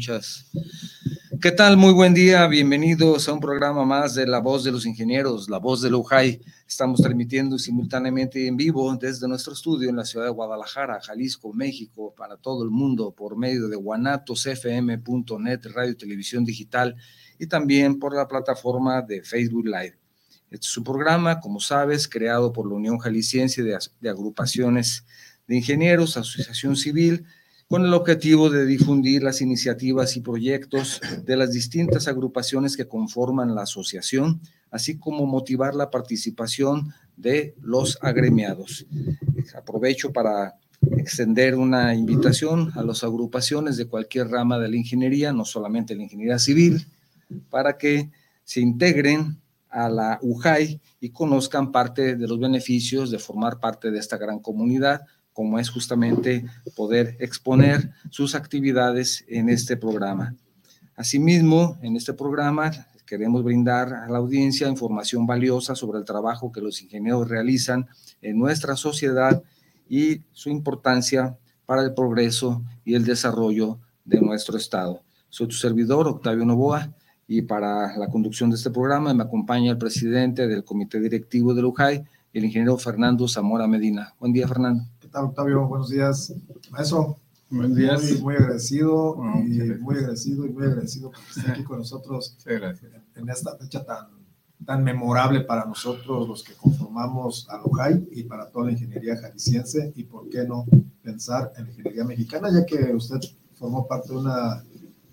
muchas. ¿Qué tal? Muy buen día, bienvenidos a un programa más de La Voz de los Ingenieros, La Voz de Lujay. Estamos transmitiendo simultáneamente en vivo desde nuestro estudio en la ciudad de Guadalajara, Jalisco, México, para todo el mundo por medio de guanatosfm.net, radio y televisión digital y también por la plataforma de Facebook Live. Este es un programa, como sabes, creado por la Unión Jalisciense de, de Agrupaciones de Ingenieros, Asociación Civil, con el objetivo de difundir las iniciativas y proyectos de las distintas agrupaciones que conforman la asociación, así como motivar la participación de los agremiados. Aprovecho para extender una invitación a las agrupaciones de cualquier rama de la ingeniería, no solamente la ingeniería civil, para que se integren a la UJAI y conozcan parte de los beneficios de formar parte de esta gran comunidad, como es justamente poder exponer sus actividades en este programa. Asimismo, en este programa queremos brindar a la audiencia información valiosa sobre el trabajo que los ingenieros realizan en nuestra sociedad y su importancia para el progreso y el desarrollo de nuestro Estado. Soy tu servidor, Octavio Novoa, y para la conducción de este programa me acompaña el presidente del Comité Directivo de Lujay, el ingeniero Fernando Zamora Medina. Buen día, Fernando tal, Octavio? Buenos días. Maestro, Buenos días. Muy, muy agradecido, y muy agradecido y muy agradecido por estar aquí con nosotros en esta fecha tan, tan memorable para nosotros, los que conformamos a LOJAI y para toda la ingeniería jalisciense, y por qué no pensar en la ingeniería mexicana, ya que usted formó parte de una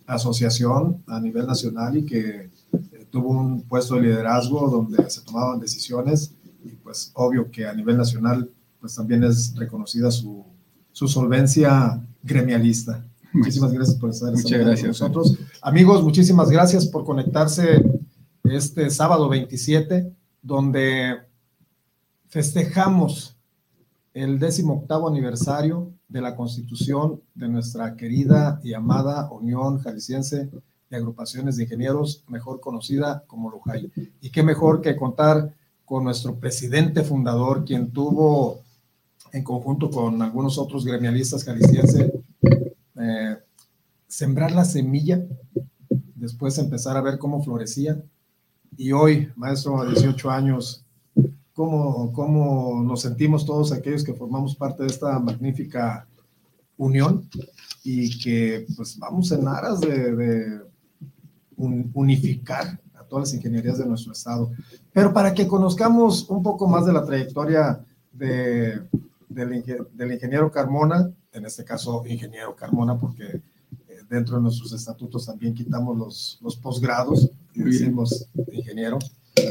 asociación a nivel nacional y que eh, tuvo un puesto de liderazgo donde se tomaban decisiones y pues obvio que a nivel nacional pues también es reconocida su, su solvencia gremialista. Muchísimas gracias por estar Muchas gracias, con nosotros. Amigos, muchísimas gracias por conectarse este sábado 27, donde festejamos el 18 aniversario de la constitución de nuestra querida y amada Unión Jalisciense de Agrupaciones de Ingenieros, mejor conocida como LUJAI. Y qué mejor que contar con nuestro presidente fundador, quien tuvo en conjunto con algunos otros gremialistas jaliscienses, eh, sembrar la semilla, después empezar a ver cómo florecía. Y hoy, maestro, a 18 años, ¿cómo, cómo nos sentimos todos aquellos que formamos parte de esta magnífica unión y que pues vamos en aras de, de unificar a todas las ingenierías de nuestro estado. Pero para que conozcamos un poco más de la trayectoria de del, ingeniero Carmona, en este caso ingeniero Carmona, porque eh, dentro de nuestros estatutos también quitamos los, los posgrados y decimos ingeniero.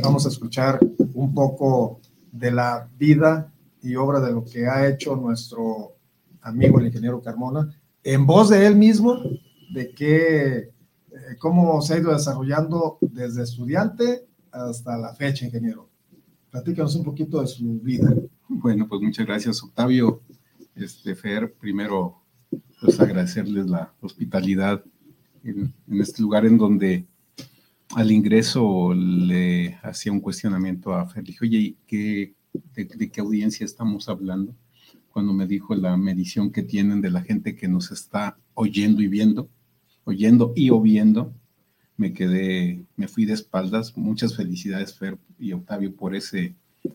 Vamos a escuchar un poco de la vida y obra de lo que ha hecho nuestro amigo el ingeniero Carmona, en voz de él mismo, de que, eh, cómo se ha ido desarrollando desde estudiante hasta la fecha, ingeniero. Platícanos un poquito de su vida. Bueno, pues muchas gracias, Octavio. Este, Fer, primero, pues agradecerles la hospitalidad en, este lugar en donde al ingreso le hacía un cuestionamiento a Fer. Le dije, oye, ¿qué, de, qué audiencia estamos hablando? Cuando me dijo la medición que tienen de la gente que nos está oyendo y viendo, oyendo y o viendo, me quedé, me fui de espaldas. Muchas felicidades, Fer y Octavio, por ese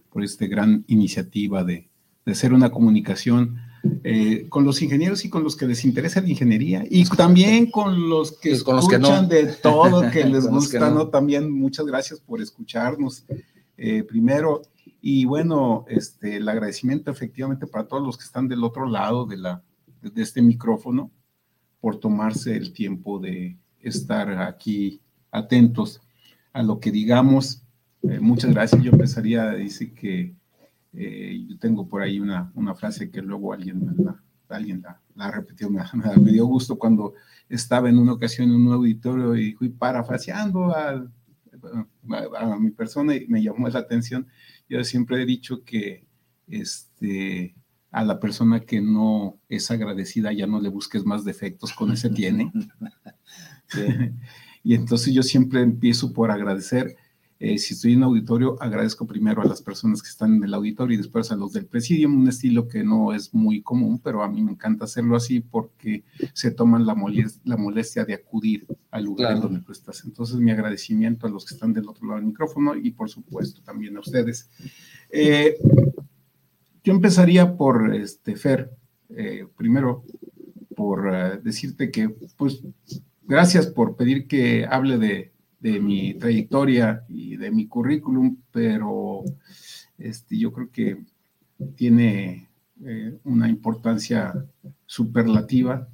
por esta gran iniciativa de, de hacer una comunicación eh, con los ingenieros y con los que les interesa la ingeniería y también con los que pues con escuchan los que no. de todo que les gusta, no. También muchas gracias por escucharnos eh, primero y bueno, este, el agradecimiento efectivamente para todos los que están del otro lado de, la, de este micrófono por tomarse el tiempo de estar aquí atentos a lo que digamos eh, muchas gracias. Yo empezaría, dice que eh, yo tengo por ahí una, una, frase que luego alguien, la, alguien la, la repetió, me, me, dio gusto cuando estaba en una ocasión en un auditorio y fui parafraseando a, a, a, mi persona y me llamó la atención. Yo siempre he dicho que este, a la persona que no es agradecida ya no le busques más defectos, con ese tiene. y entonces yo siempre empiezo por agradecer Eh, si estoy en auditorio, agradezco primero a las personas que están en el auditorio y después a los del presidium, un estilo que no es muy común, pero a mí me encanta hacerlo así porque se toman la, molestia, la molestia de acudir al lugar en donde tú estás. Entonces, mi agradecimiento a los que están del otro lado del micrófono y por supuesto también a ustedes. Eh, yo empezaría por, este, Fer, eh, primero por decirte que, pues, gracias por pedir que hable de de mi trayectoria y de mi currículum, pero este, yo creo que tiene eh, una importancia superlativa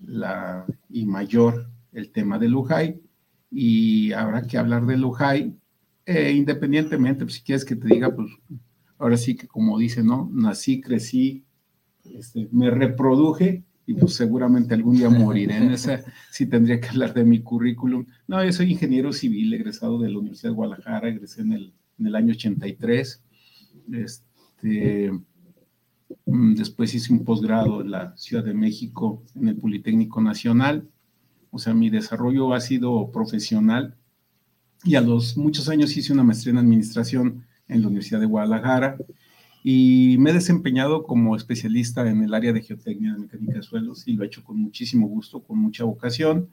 la, y mayor el tema de Lujay y habrá que hablar de Lujay eh, independientemente, pues, si quieres que te diga, pues ahora sí que como dice, ¿no? Nací, crecí, este, me reproduje y pues seguramente algún día moriré en esa, sí tendría que hablar de mi currículum. No, yo soy ingeniero civil, egresado de la Universidad de Guadalajara, egresé en el, en el año 83. Este, mm, después hice un posgrado en la Ciudad de México, en el Politécnico Nacional. O sea, mi desarrollo ha sido profesional y a los muchos años hice una maestría en administración en la Universidad de Guadalajara y me he desempeñado como especialista en el área de geotecnia de mecánica de suelos y lo he hecho con muchísimo gusto, con mucha vocación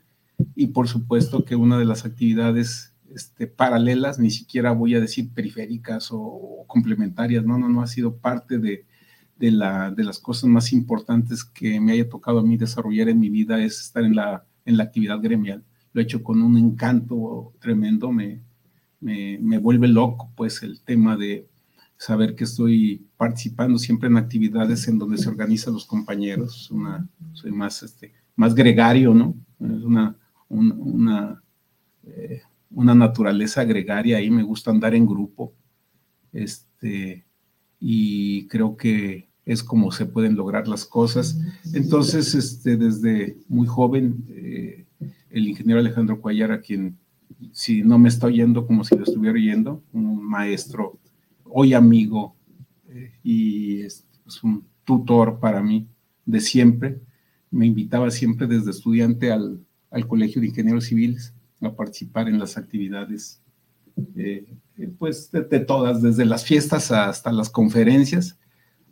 y por supuesto que una de las actividades este, paralelas, ni siquiera voy a decir periféricas o, complementarias, no, no, no, ha sido parte de, de, la, de las cosas más importantes que me haya tocado a mí desarrollar en mi vida es estar en la, en la actividad gremial. Lo he hecho con un encanto tremendo, me, me, me vuelve loco pues el tema de saber que estoy participando siempre en actividades en donde se organizan los compañeros. Una, soy más, este, más gregario, ¿no? Es una, una, eh, una naturaleza gregaria y me gusta andar en grupo. Este, y creo que es como se pueden lograr las cosas. Entonces, este, desde muy joven, eh, el ingeniero Alejandro Cuellar, a quien, si no me está oyendo como si lo estuviera oyendo, un maestro hoy amigo eh, y es, un tutor para mí de siempre. Me invitaba siempre desde estudiante al, al Colegio de Ingenieros Civiles a participar en las actividades, eh, eh, pues de, todas, desde las fiestas hasta las conferencias.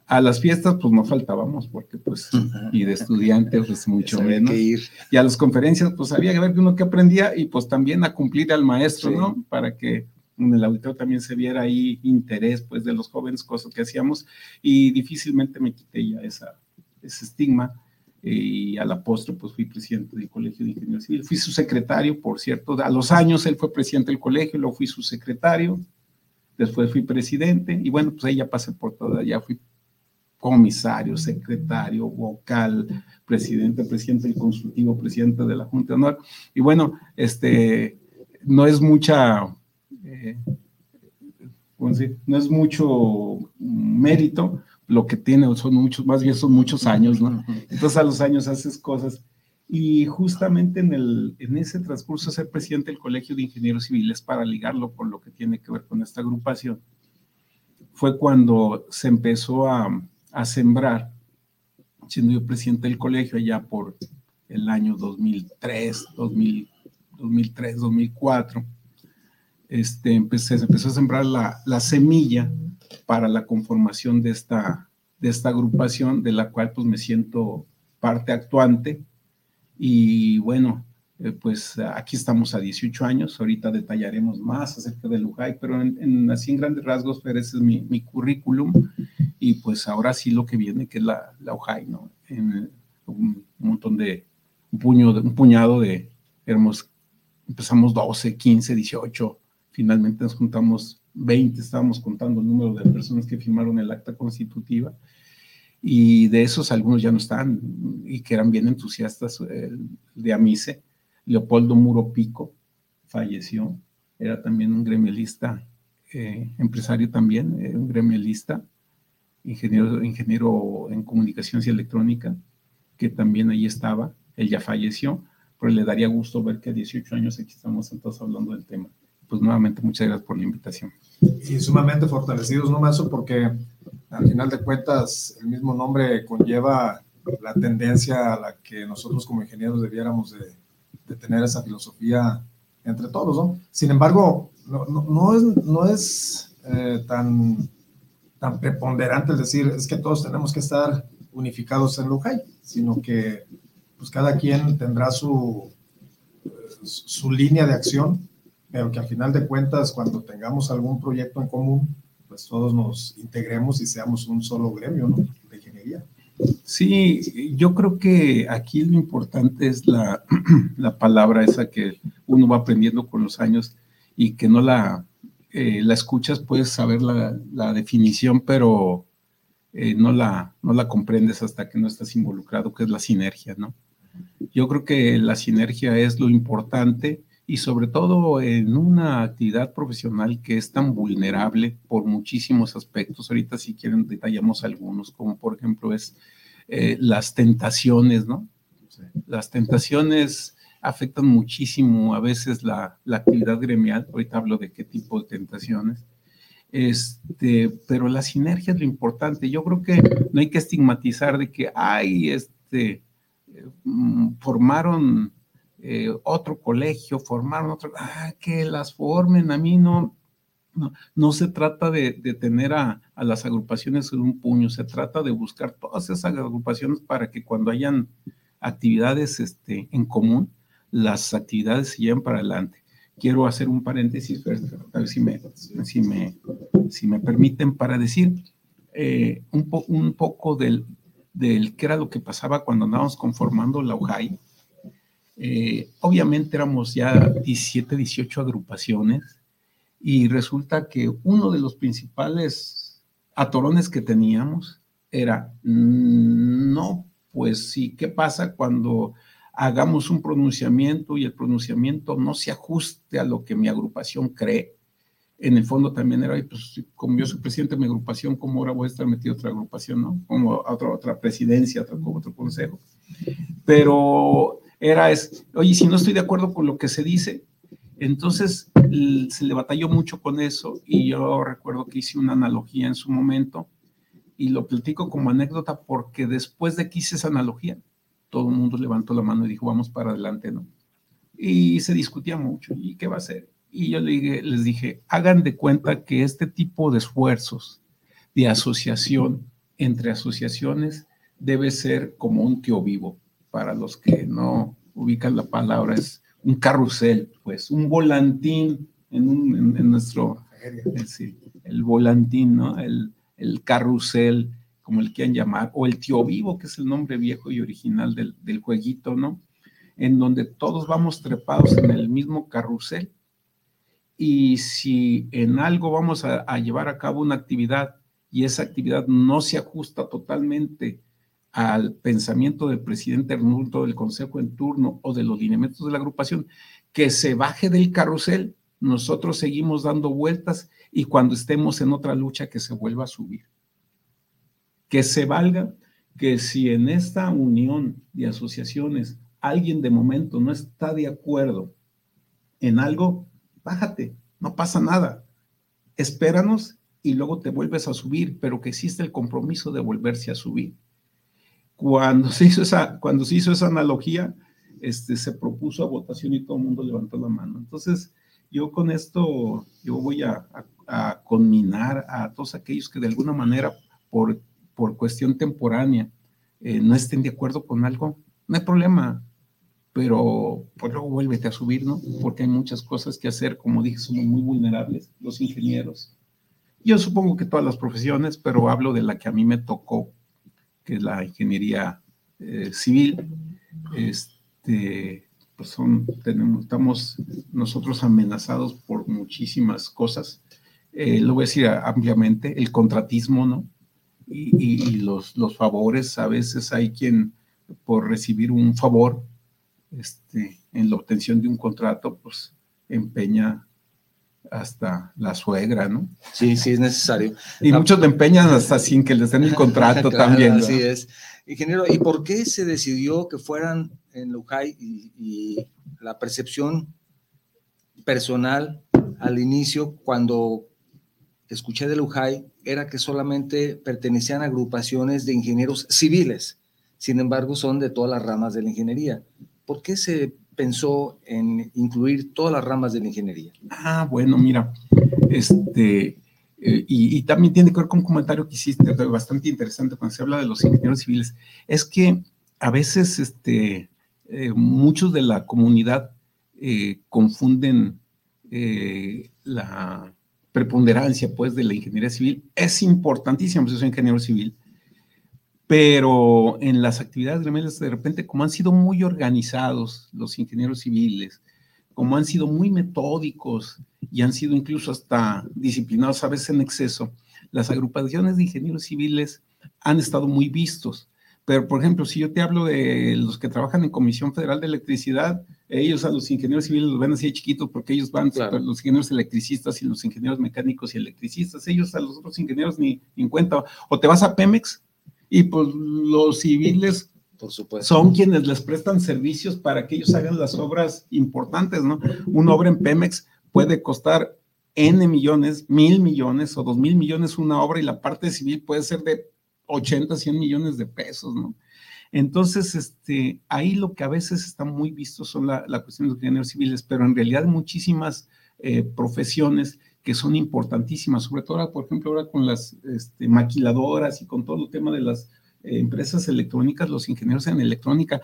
A las fiestas, pues no faltábamos, porque pues, y de estudiante, pues mucho menos. Y a las conferencias, pues había que ver uno que aprendía y pues también a cumplir al maestro, ¿no? Para que en el auditorio también se viera ahí interés pues de los jóvenes, cosas que hacíamos y difícilmente me quité ya esa, ese estigma y a la postre pues fui presidente del Colegio de Ingenieros Civiles, fui su secretario, por cierto, a los años él fue presidente del colegio, luego fui su secretario, después fui presidente y bueno, pues ahí ya pasé por toda, ya fui comisario, secretario, vocal, presidente, presidente del consultivo, presidente de la Junta de Honor. Y bueno, este, no es mucha eh, no es mucho mérito, lo que tiene son muchos, más bien son muchos años, ¿no? Entonces a los años haces cosas. Y justamente en, el, en ese transcurso ser presidente del Colegio de Ingenieros Civiles para ligarlo con lo que tiene que ver con esta agrupación, fue cuando se empezó a, a sembrar, siendo yo presidente del colegio allá por el año 2003, 2000, 2003, 2004 este, empecé, se empezó a sembrar la, la, semilla para la conformación de esta, de esta agrupación, de la cual pues me siento parte actuante. Y bueno, eh, pues aquí estamos a 18 años, ahorita detallaremos más acerca del UJAI, pero en, así en grandes rasgos, pero ese es mi, mi, currículum. Y pues ahora sí lo que viene, que es la, la UJAI, ¿no? En un, montón de, un, puño, un puñado de, éramos, empezamos 12, 15, 18 Finalmente nos juntamos 20, estábamos contando el número de personas que firmaron el acta constitutiva y de esos algunos ya no están y que eran bien entusiastas eh, de Amice. Leopoldo Muro Pico falleció, era también un gremialista, eh, empresario también, eh, un gremialista, ingeniero, ingeniero en comunicaciones y electrónica, que también ahí estaba, él ya falleció, pero le daría gusto ver que a 18 años aquí estamos entonces hablando del tema pues nuevamente muchas gracias por la invitación. Y sumamente fortalecidos, ¿no, Mazo? Porque al final de cuentas el mismo nombre conlleva la tendencia a la que nosotros como ingenieros debiéramos de, tener esa filosofía entre todos, ¿no? Sin embargo, no, no, es, no es eh, tan, tan preponderante el decir es que todos tenemos que estar unificados en Lujay, sino que pues cada quien tendrá su, su línea de acción, pero que al final de cuentas cuando tengamos algún proyecto en común, pues todos nos integremos y seamos un solo gremio ¿no? de ingeniería. Sí, yo creo que aquí lo importante es la, la palabra esa que uno va aprendiendo con los años y que no la, eh, la escuchas, puedes saber la, la definición, pero eh, no, la, no la comprendes hasta que no estás involucrado, que es la sinergia, ¿no? Yo creo que la sinergia es lo importante y sobre todo en una actividad profesional que es tan vulnerable por muchísimos aspectos. Ahorita si quieren detallamos algunos, como por ejemplo es eh, las tentaciones, ¿no? Las tentaciones afectan muchísimo a veces la, la, actividad gremial. Ahorita hablo de qué tipo de tentaciones. Este, pero la sinergia es lo importante. Yo creo que no hay que estigmatizar de que, ay, este, mm, formaron eh, otro colegio, formaron otro, ah, que las formen, a mí no, no, se trata de, tener a, las agrupaciones en un puño, se trata de buscar todas esas agrupaciones para que cuando hayan actividades este, en común, las actividades se lleven para adelante. Quiero hacer un paréntesis, a ver si me, si me, si me permiten, para decir eh, un, un poco del, del qué era lo que pasaba cuando andábamos conformando la UJAI. Eh, obviamente éramos ya 17, 18 agrupaciones y resulta que uno de los principales atorones que teníamos era, mm, no, pues sí, ¿qué pasa cuando hagamos un pronunciamiento y el pronunciamiento no se ajuste a lo que mi agrupación cree? En el fondo también era, pues como yo soy presidente de mi agrupación, ¿cómo ahora voy a estar metido en otra agrupación, no? Como otra, otra presidencia, otro, otro consejo. Pero era, es, oye, si no estoy de acuerdo con lo que se dice, entonces se le batalló mucho con eso y yo recuerdo que hice una analogía en su momento y lo platico como anécdota porque después de que hice esa analogía, todo el mundo levantó la mano y dijo, vamos para adelante, ¿no? Y se discutía mucho, ¿y qué va a hacer? Y yo les dije, hagan de cuenta que este tipo de esfuerzos de asociación entre asociaciones debe ser como un tío vivo. Para los que no ubican la palabra, es un carrusel, pues, un volantín en, nuestro, el volantín, ¿no? El, el, carrusel, como el quieran llamar, o el tío vivo, que es el nombre viejo y original del, del jueguito, ¿no? En donde todos vamos trepados en el mismo carrusel. Y si en algo vamos a, a llevar a cabo una actividad y esa actividad no se ajusta totalmente al pensamiento del presidente Arnulfo del consejo en turno o de los lineamientos de la agrupación, que se baje del carrusel, nosotros seguimos dando vueltas y cuando estemos en otra lucha que se vuelva a subir. Que se valga que si en esta unión de asociaciones alguien de momento no está de acuerdo en algo, bájate, no pasa nada. Espéranos y luego te vuelves a subir, pero que existe el compromiso de volverse a subir cuando se hizo esa, cuando se hizo esa analogía, este, se propuso a votación y todo el mundo levantó la mano. Entonces, yo con esto, yo voy a, a, conminar a todos aquellos que de alguna manera, por, por cuestión temporánea, eh, no estén de acuerdo con algo, no hay problema, pero pues luego vuélvete a subir, ¿no? Porque hay muchas cosas que hacer, como dije, somos muy vulnerables, los ingenieros. Yo supongo que todas las profesiones, pero hablo de la que a mí me tocó que es la ingeniería eh, civil. Este, pues son, tenemos, estamos nosotros amenazados por muchísimas cosas. Eh, lo voy a decir ampliamente, el contratismo, ¿no? Y, y, los, los favores, a veces hay quien por recibir un favor este, en la obtención de un contrato, pues empeña hasta la suegra, ¿no? Sí, sí, es necesario. Y muchos le empeñan hasta sin que les den el contrato también. Así es. Ingeniero, ¿y por qué se decidió que fueran en Lujay y, la percepción personal al inicio cuando escuché de Lujay era que solamente pertenecían a agrupaciones de ingenieros civiles, sin embargo son de todas las ramas de la ingeniería. ¿Por qué se pensó en incluir todas las ramas de la ingeniería? Ah, bueno, mira, este, eh, y, también tiene que ver con un comentario que hiciste bastante interesante cuando se habla de los ingenieros civiles, es que a veces este, eh, muchos de la comunidad eh, confunden la preponderancia pues de la ingeniería civil. Es importantísimo ser ingeniero civil, pero en las actividades gremiales de repente como han sido muy organizados los ingenieros civiles, como han sido muy metódicos y han sido incluso hasta disciplinados a veces en exceso, las agrupaciones de ingenieros civiles han estado muy vistos. Pero, por ejemplo, si yo te hablo de los que trabajan en Comisión Federal de Electricidad, ellos a los ingenieros civiles los ven así chiquitos porque ellos van, los ingenieros electricistas y los ingenieros mecánicos y electricistas, ellos a los otros ingenieros ni en cuenta. O te vas a Pemex, y pues los civiles por supuesto. son quienes les prestan servicios para que ellos hagan las obras importantes, ¿no? Una obra en Pemex puede costar N millones, mil millones o dos mil millones una obra y la parte civil puede ser de 80, 100 millones de pesos, ¿no? Entonces, este, ahí lo que a veces está muy visto son la, la cuestión de los ingenieros civiles, pero en realidad muchísimas eh, profesiones que son importantísimas, sobre todo ahora, por ejemplo, ahora con las este, maquiladoras y con todo el tema de las eh, empresas electrónicas, los ingenieros en electrónica.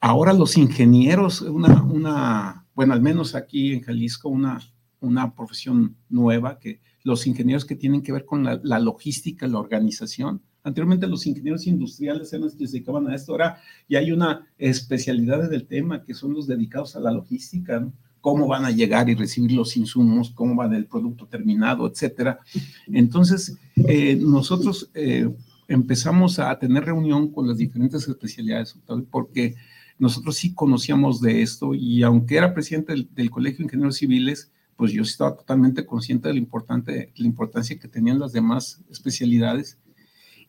Ahora los ingenieros, una, una, bueno, al menos aquí en Jalisco, una, una profesión nueva, que los ingenieros que tienen que ver con la, la logística, la organización. Anteriormente los ingenieros industriales eran los que se dedicaban a esto, ahora ya hay una especialidad del tema que son los dedicados a la logística, ¿no? Cómo van a llegar y recibir los insumos, cómo va el producto terminado, etcétera. Entonces, eh, nosotros eh, empezamos a tener reunión con las diferentes especialidades, porque nosotros sí conocíamos de esto y aunque era presidente del, Colegio de Ingenieros Civiles, pues yo estaba totalmente consciente de la, importante, la importancia que tenían las demás especialidades.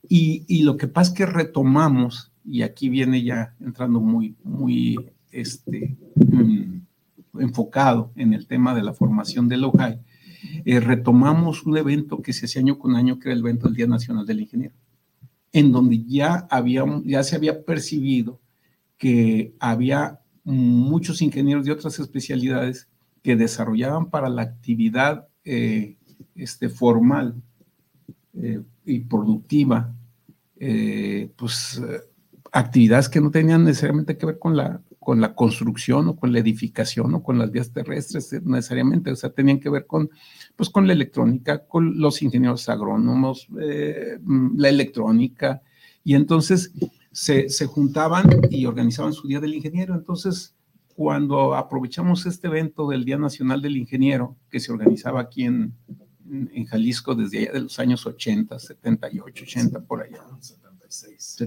Y, y, lo que pasa es que retomamos, y aquí viene ya entrando muy, muy, este, mm, enfocado en el tema de la formación del OJAI, eh, retomamos un evento que se hace año con año, que era el evento del Día Nacional del Ingeniero, en donde ya, había, ya se había percibido que había muchos ingenieros de otras especialidades que desarrollaban para la actividad eh, este, formal eh, y productiva, pues actividades que no tenían necesariamente que ver con la, con la construcción o con la edificación o con las vías terrestres eh, necesariamente, o sea, tenían que ver con, pues, con la electrónica, con los ingenieros agrónomos, eh, mm, la electrónica, y entonces se, se, juntaban y organizaban su Día del Ingeniero. Entonces, cuando aprovechamos este evento del Día Nacional del Ingeniero, que se organizaba aquí en, en Jalisco desde allá de los años 80, 78, 80, por allá. 76.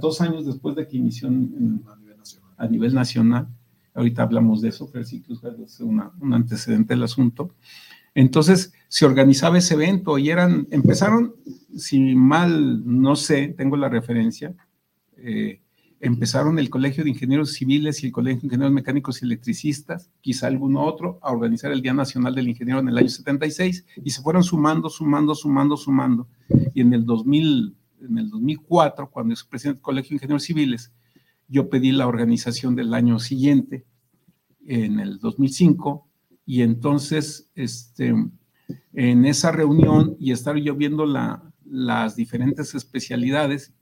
Dos años después de que inició en, a nivel nacional. Ahorita hablamos de eso, pero sí que es un antecedente del asunto. Entonces se organizaba ese evento y eran, empezaron, si mal no sé, tengo la referencia, eh, empezaron el Colegio de Ingenieros Civiles y el Colegio de Ingenieros Mecánicos y Electricistas, quizá alguno otro, a organizar el Día Nacional del Ingeniero en el año 76 y se fueron sumando, sumando, sumando, sumando. Y en el 2000, en el 2004, cuando es presidente del Colegio de Ingenieros Civiles, yo pedí la organización del año siguiente, en el 2005, y entonces este, en esa reunión y estar yo viendo la, las diferentes especialidades,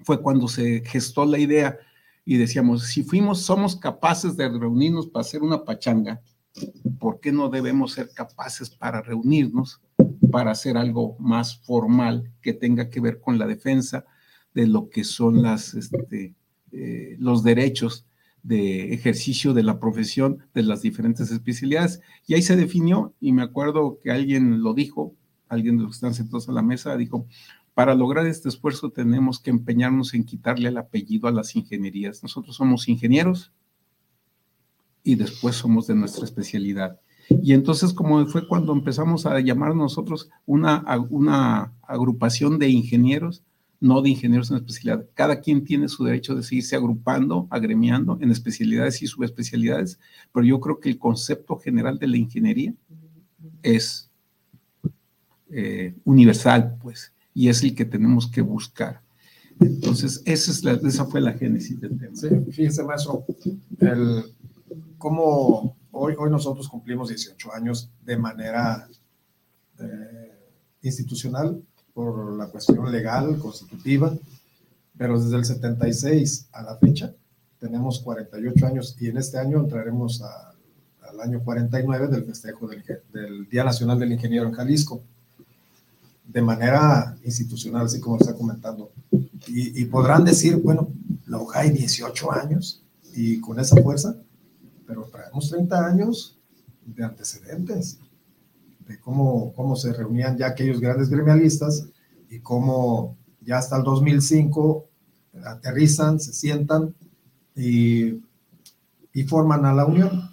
fue cuando se gestó la idea y decíamos, si fuimos, somos capaces de reunirnos para hacer una pachanga, ¿por qué no debemos ser capaces para reunirnos para hacer algo más formal que tenga que ver con la defensa de lo que son las, este, eh, los derechos de ejercicio de la profesión de las diferentes especialidades. Y ahí se definió, y me acuerdo que alguien lo dijo, alguien de los que están sentados a la mesa, dijo, para lograr este esfuerzo tenemos que empeñarnos en quitarle el apellido a las ingenierías. Nosotros somos ingenieros y después somos de nuestra especialidad. Y entonces, como fue cuando empezamos a llamar nosotros una, una agrupación de ingenieros, no de ingenieros en especialidad. Cada quien tiene su derecho de seguirse agrupando, agremiando en especialidades y subespecialidades, pero yo creo que el concepto general de la ingeniería es eh, universal, pues, y es el que tenemos que buscar. Entonces, esa, es la, fue la génesis del tema. Sí, fíjese, maestro, el, cómo hoy, hoy nosotros cumplimos 18 años de manera eh, institucional por la cuestión legal, constitutiva, pero desde el 76 a la fecha tenemos 48 años y en este año entraremos al año 49 del festejo del, del Día Nacional del Ingeniero en Jalisco de manera institucional, así como está comentando. Y, podrán decir, bueno, la hay 18 años y con esa fuerza, pero traemos 30 años de antecedentes, de cómo, cómo se reunían ya aquellos grandes gremialistas y cómo ya hasta el 2005 aterrizan, se sientan y, y forman a la unión.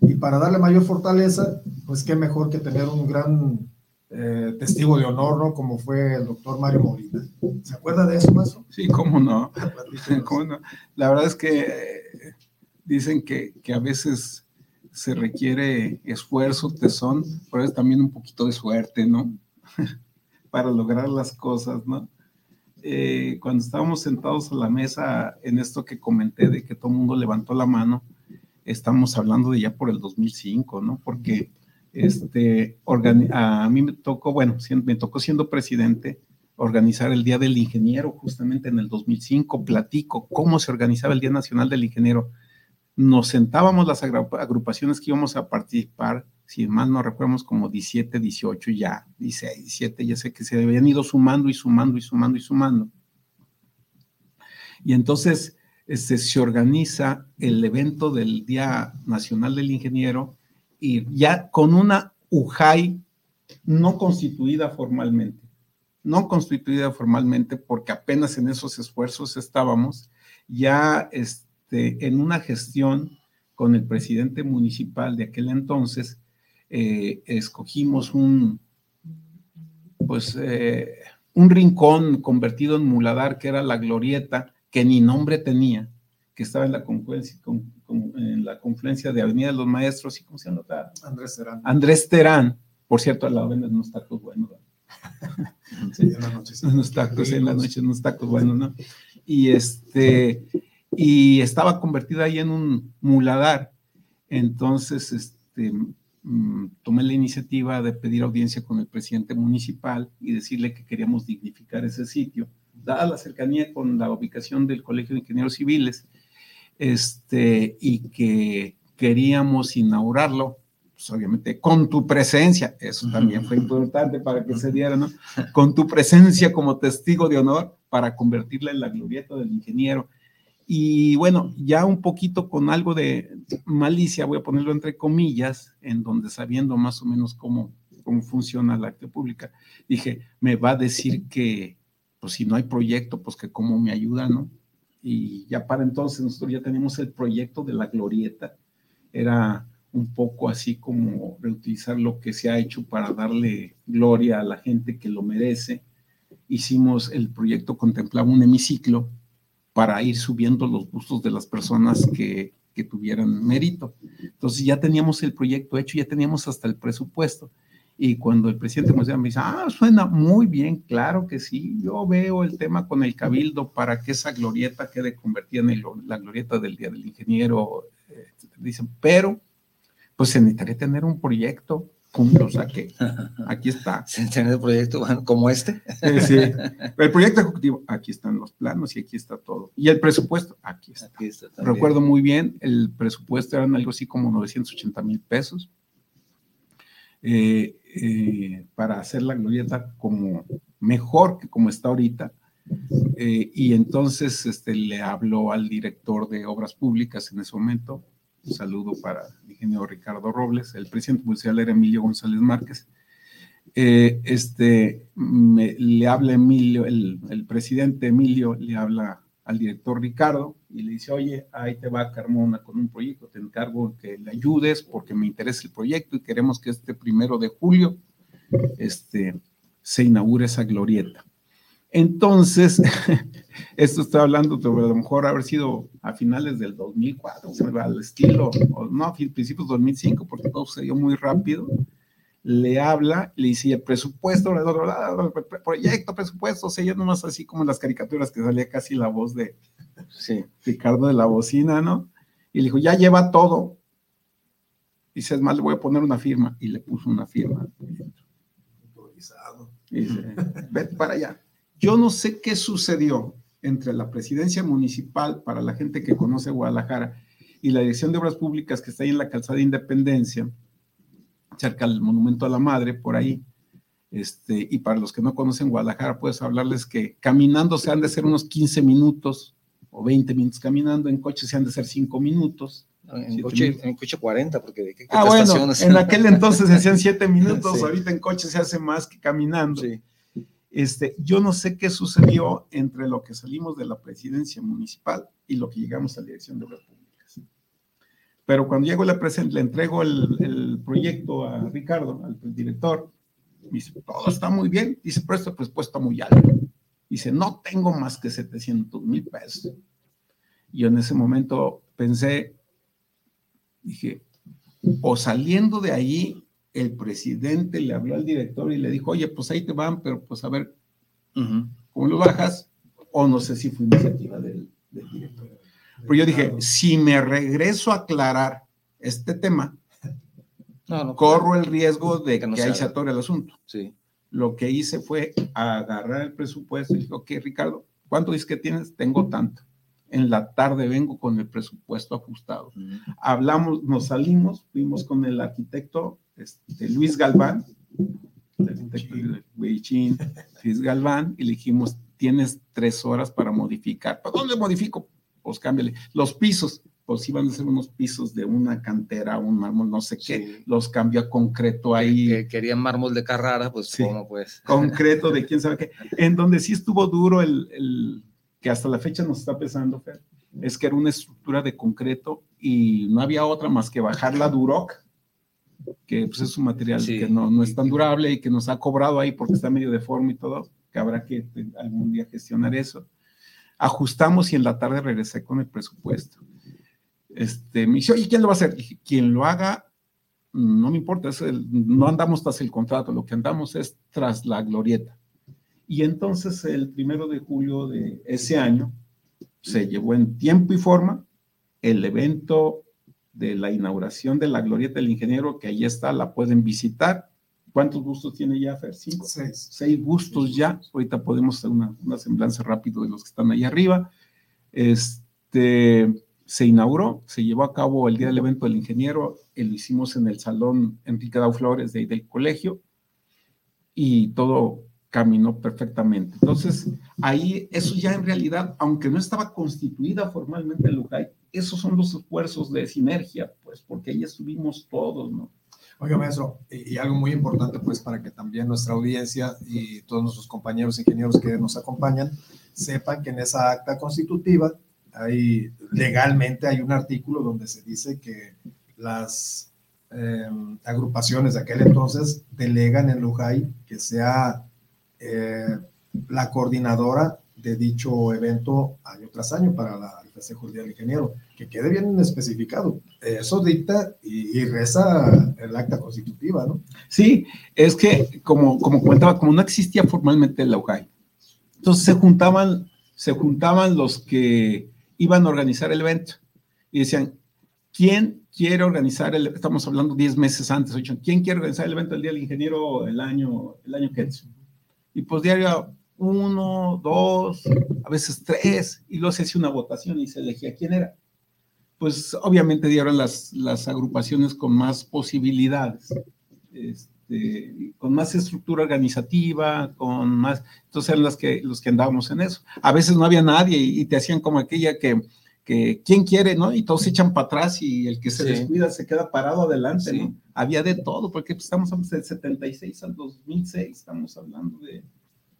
Y para darle mayor fortaleza, pues qué mejor que tener un gran eh, testigo de honor, ¿no? Como fue el doctor Mario Molina. ¿Se acuerda de eso, maestro? Sí, cómo no. ¿Cómo no? La verdad es que eh, dicen que, que, a veces se requiere esfuerzo, tesón, pero es también un poquito de suerte, ¿no? Para lograr las cosas, ¿no? Eh, cuando estábamos sentados a la mesa en esto que comenté de que todo el mundo levantó la mano, estamos hablando de ya por el 2005, ¿no? Porque este, a mí me tocó, bueno, me tocó siendo presidente organizar el Día del Ingeniero justamente en el 2005. Platico cómo se organizaba el Día Nacional del Ingeniero. Nos sentábamos las agrupaciones que íbamos a participar, si mal no recuerdo, como 17, 18, ya 16, 17, ya sé que se habían ido sumando y sumando y sumando y sumando. Y entonces este, se organiza el evento del Día Nacional del Ingeniero y ya con una UJAI no constituida formalmente, no constituida formalmente porque apenas en esos esfuerzos estábamos, ya este, en una gestión con el presidente municipal de aquel entonces, eh, escogimos un, pues, eh, un rincón convertido en muladar que era la glorieta, que ni nombre tenía, que estaba en la confluencia, en la confluencia de Avenida de los Maestros y ¿cómo se llama? Andrés Terán. Andrés Terán, por cierto, al lado venden unos tacos buenos. sí, en la noche. Sí. Unos tacos, en la noche unos tacos buenos, ¿no? Y este, y estaba convertida ahí en un muladar. Entonces, este, mm, tomé la iniciativa de pedir audiencia con el presidente municipal y decirle que queríamos dignificar ese sitio, dada la cercanía con la ubicación del Colegio de Ingenieros Civiles este, y que queríamos inaugurarlo, pues obviamente con tu presencia, eso también fue importante para que se diera, ¿no? Con tu presencia como testigo de honor para convertirla en la glorieta del ingeniero. Y bueno, ya un poquito con algo de malicia, voy a ponerlo entre comillas, en donde sabiendo más o menos cómo, cómo funciona la acta pública, dije, me va a decir que, pues si no hay proyecto, pues que cómo me ayuda, ¿no? y ya para entonces nosotros ya teníamos el proyecto de la glorieta. Era un poco así como reutilizar lo que se ha hecho para darle gloria a la gente que lo merece. Hicimos el proyecto, contemplaba un hemiciclo para ir subiendo los gustos de las personas que, tuvieran mérito. Entonces ya teníamos el proyecto hecho, ya teníamos hasta el presupuesto. Y cuando el presidente me dice, ah, suena muy bien, claro que sí, yo veo el tema con el cabildo para que esa glorieta quede convertida en la glorieta del Día del Ingeniero, eh, dicen, pero pues se necesitaría tener un proyecto o sea que aquí está. Tener proyecto como este. Sí, El proyecto ejecutivo, aquí están los planos y aquí está todo. Y el presupuesto, aquí está. Aquí está Recuerdo muy bien, el presupuesto eran algo así como 980 mil pesos. Eh, eh, para hacer la glorieta como mejor que como está ahorita. Eh, y entonces este, le habló al director de obras públicas en ese momento. Un saludo para el ingeniero Ricardo Robles. El presidente municipal era Emilio González Márquez. este, le habla Emilio, el, el presidente Emilio le habla al director Ricardo y le dice, oye, ahí te va Carmona con un proyecto, te encargo que le ayudes porque me interesa el proyecto y queremos que este primero de julio este, se inaugure esa glorieta. Entonces, esto está hablando de a lo mejor haber sido a finales del 2004, al estilo, o no, a principios del 2005, porque todo sucedió muy rápido. le habla, le dice el presupuesto, el proyecto, presupuesto, o sea, ya nomás así como en las caricaturas que salía casi la voz de Ricardo de la bocina, ¿no? Y le dijo, ya lleva todo. Dice, es más, le voy a poner una firma. Y le puso una firma. Y dice, vete para allá. Yo no sé qué sucedió entre la presidencia municipal, para la gente que conoce Guadalajara, y la Dirección de Obras Públicas que está ahí en la calzada de Independencia, cerca del Monumento a la Madre, por ahí. Este, y para los que no conocen Guadalajara, puedes hablarles que caminando se han de ser unos 15 minutos o 20 minutos caminando, en coche se han de ser 5 minutos. En coche, en coche 40, porque de qué, ah, bueno, en aquel entonces se hacían 7 minutos, ahorita en coche se hace más que caminando. Este, yo no sé qué sucedió entre lo que salimos de la presidencia municipal y lo que llegamos a la dirección de obras públicas. Pero cuando llego le, presento, le entrego el, el, proyecto a Ricardo, al director, dice, todo está muy bien, dice, pero este presupuesto muy alto. Dice, no tengo más que 700 mil pesos. Y yo en ese momento pensé, dije, o saliendo de allí, el presidente le habló al director y le dijo, oye, pues ahí te van, pero pues a ver cómo lo bajas, o no sé si fue iniciativa del, director. Pero yo dije, si me regreso a aclarar este tema, corro el riesgo de que, ahí se atore el asunto. Sí. Lo que hice fue agarrar el presupuesto y dije, ok, Ricardo, ¿cuánto dices que tienes? Tengo tanto en la tarde vengo con el presupuesto ajustado. Hablamos, nos salimos, fuimos con el arquitecto este, Luis Galván, arquitecto Luis Galván, y le dijimos, tienes tres horas para modificar. ¿Para dónde modifico? Pues cámbiale. Los pisos, pues iban a ser unos pisos de una cantera, un mármol, no sé qué, los cambió a concreto ahí. Que, querían mármol de Carrara, pues cómo pues. Concreto de quién sabe qué. En donde sí estuvo duro el que hasta la fecha nos está pesando, es que era una estructura de concreto y no había otra más que bajar la Duroc, que pues, es un material que no, no, es tan durable y que nos ha cobrado ahí porque está medio deforme y todo, que habrá que algún día gestionar eso. Ajustamos y en la tarde regresé con el presupuesto. Este, me dice, oye, ¿quién lo va a hacer? Dije, quien lo haga, no me importa, no andamos tras el contrato, lo que andamos es tras la glorieta. Y entonces el primero de julio de ese año se llevó en tiempo y forma el evento de la inauguración de la Glorieta del Ingeniero, que ahí está, la pueden visitar. ¿Cuántos gustos tiene ya, Fer? ¿Cinco? Seis. Seis gustos ya. Ahorita podemos hacer una, una semblanza rápido de los que están ahí arriba. Este, se inauguró, se llevó a cabo el día del evento del ingeniero, lo hicimos en el salón Enrique Dau Flores de, del colegio y todo caminó perfectamente. Entonces, ahí eso ya en realidad, aunque no estaba constituida formalmente el LUJAI, esos son los esfuerzos de sinergia, pues, porque ahí estuvimos todos, ¿no? Oiga, maestro, y, algo muy importante, pues, para que también nuestra audiencia y todos nuestros compañeros ingenieros que nos acompañan sepan que en esa acta constitutiva hay, legalmente hay un artículo donde se dice que las eh, agrupaciones de aquel entonces delegan en Lujay que sea eh, la coordinadora de dicho evento año tras año para la, festejo del Día del Ingeniero, que quede bien especificado. Eso dicta y, reza el acta constitutiva, ¿no? Sí, es que como, como comentaba, como no existía formalmente la UJAI, entonces se juntaban, se juntaban los que iban a organizar el evento y decían, ¿quién quiere organizar el, estamos hablando 10 meses antes, ¿quién quiere organizar el evento del Día del Ingeniero el año, el año que es? y pues diario uno, dos, a veces tres, y luego se hacía una votación y se elegía quién era. Pues obviamente dieron las, las agrupaciones con más posibilidades, este, con más estructura organizativa, con más, entonces eran las que, los que andábamos en eso. A veces no había nadie y, te hacían como aquella que, que quién quiere, ¿no? Y todos se echan para atrás y el que se descuida se queda parado adelante, ¿no? Había de todo, porque pues, estamos del 76 al 2006, estamos hablando de,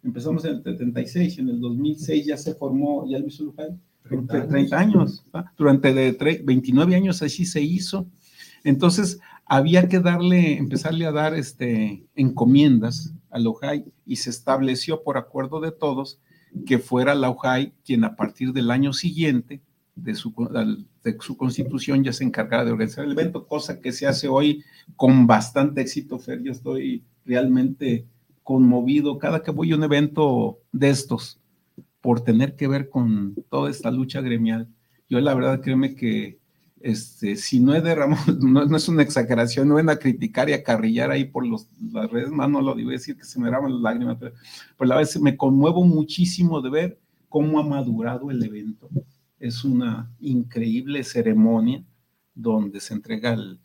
empezamos en el 76, en el 2006 ya se formó, ya Luis Luján, 30, 30 años, durante de 29 años así se hizo. Entonces, había que darle, empezarle a dar este, encomiendas a la y se estableció por acuerdo de todos que fuera la UJAI quien a partir del año siguiente de su, de su constitución ya se encargaba de organizar el evento, cosa que se hace hoy con bastante éxito, Fer. Yo estoy realmente conmovido cada que voy a un evento de estos por tener que ver con toda esta lucha gremial. Yo la verdad créeme que este, si no he derramado, no, es una exageración, no ven a criticar y a carrillar ahí por los, las redes, más no lo digo, decir que se me derraman las lágrimas, pero por la vez me conmuevo muchísimo de ver cómo ha madurado el evento. Es una increíble ceremonia donde se entrega el,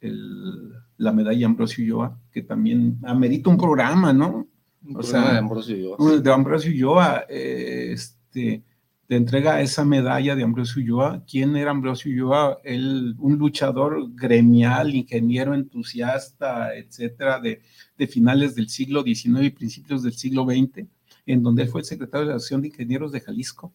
la medalla Ambrosio Ulloa, que también amerita un programa, ¿no? o sea, de Ambrosio Ulloa. De Ambrosio Ulloa, eh, este, te entrega esa medalla de Ambrosio Ulloa. ¿Quién era Ambrosio Ulloa? Él, un luchador gremial, ingeniero entusiasta, etcétera, de, de finales del siglo XIX y principios del siglo XX, en donde él fue el secretario de la Asociación de Ingenieros de Jalisco.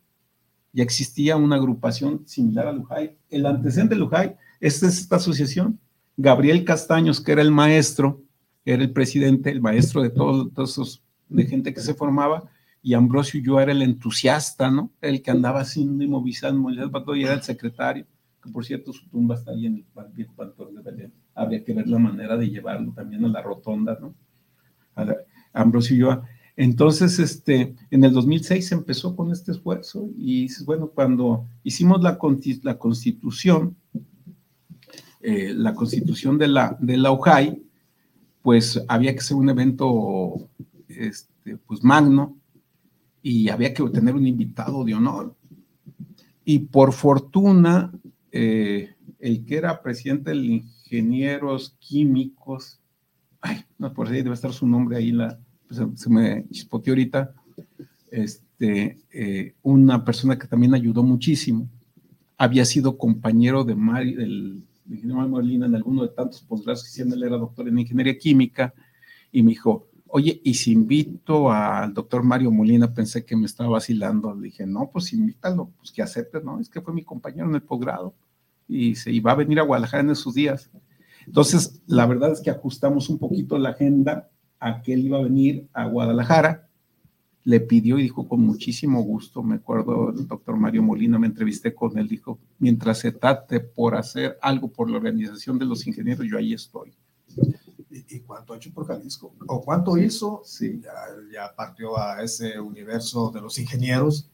Ya existía una agrupación similar a Lujay. El antecedente de Lujay, es esta asociación. Gabriel Castaños, que era el maestro, era el presidente, el maestro de todos, esos, de gente que se formaba, y Ambrosio yo era el entusiasta, ¿no? El que andaba haciendo y movilizando, y era el secretario, que por cierto su tumba está ahí en el viejo Pantón de Belén. Habría que ver la manera de llevarlo también a la rotonda, ¿no? Ambrosio Ulloa. Entonces, este, en el 2006 se empezó con este esfuerzo y bueno, cuando hicimos la, la constitución, eh, la constitución de la, de la UJAI, pues había que ser un evento este, pues magno y había que tener un invitado de honor. Y por fortuna, eh, el que era presidente de ingenieros químicos, ay, no por ahí debe estar su nombre ahí, la, pues, se, me chispoteó ahorita, este, eh, una persona que también ayudó muchísimo, había sido compañero de Mari, del de ingeniero Molina en alguno de tantos posgrados que hicieron, él era doctor en ingeniería química, y me dijo, oye, ¿y si invito al doctor Mario Molina? Pensé que me estaba vacilando. Le dije, no, pues invítalo, pues que acepte, ¿no? Es que fue mi compañero en el posgrado y se iba a venir a Guadalajara en esos días. Entonces, la verdad es que ajustamos un poquito la agenda a que él iba a venir a Guadalajara le pidió y dijo con muchísimo gusto, me acuerdo el doctor Mario Molina, me entrevisté con él, dijo, mientras se trate por hacer algo por la organización de los ingenieros, yo ahí estoy. ¿Y, cuánto ha hecho por Jalisco? ¿O cuánto hizo? Sí, ya, ya, partió a ese universo de los ingenieros,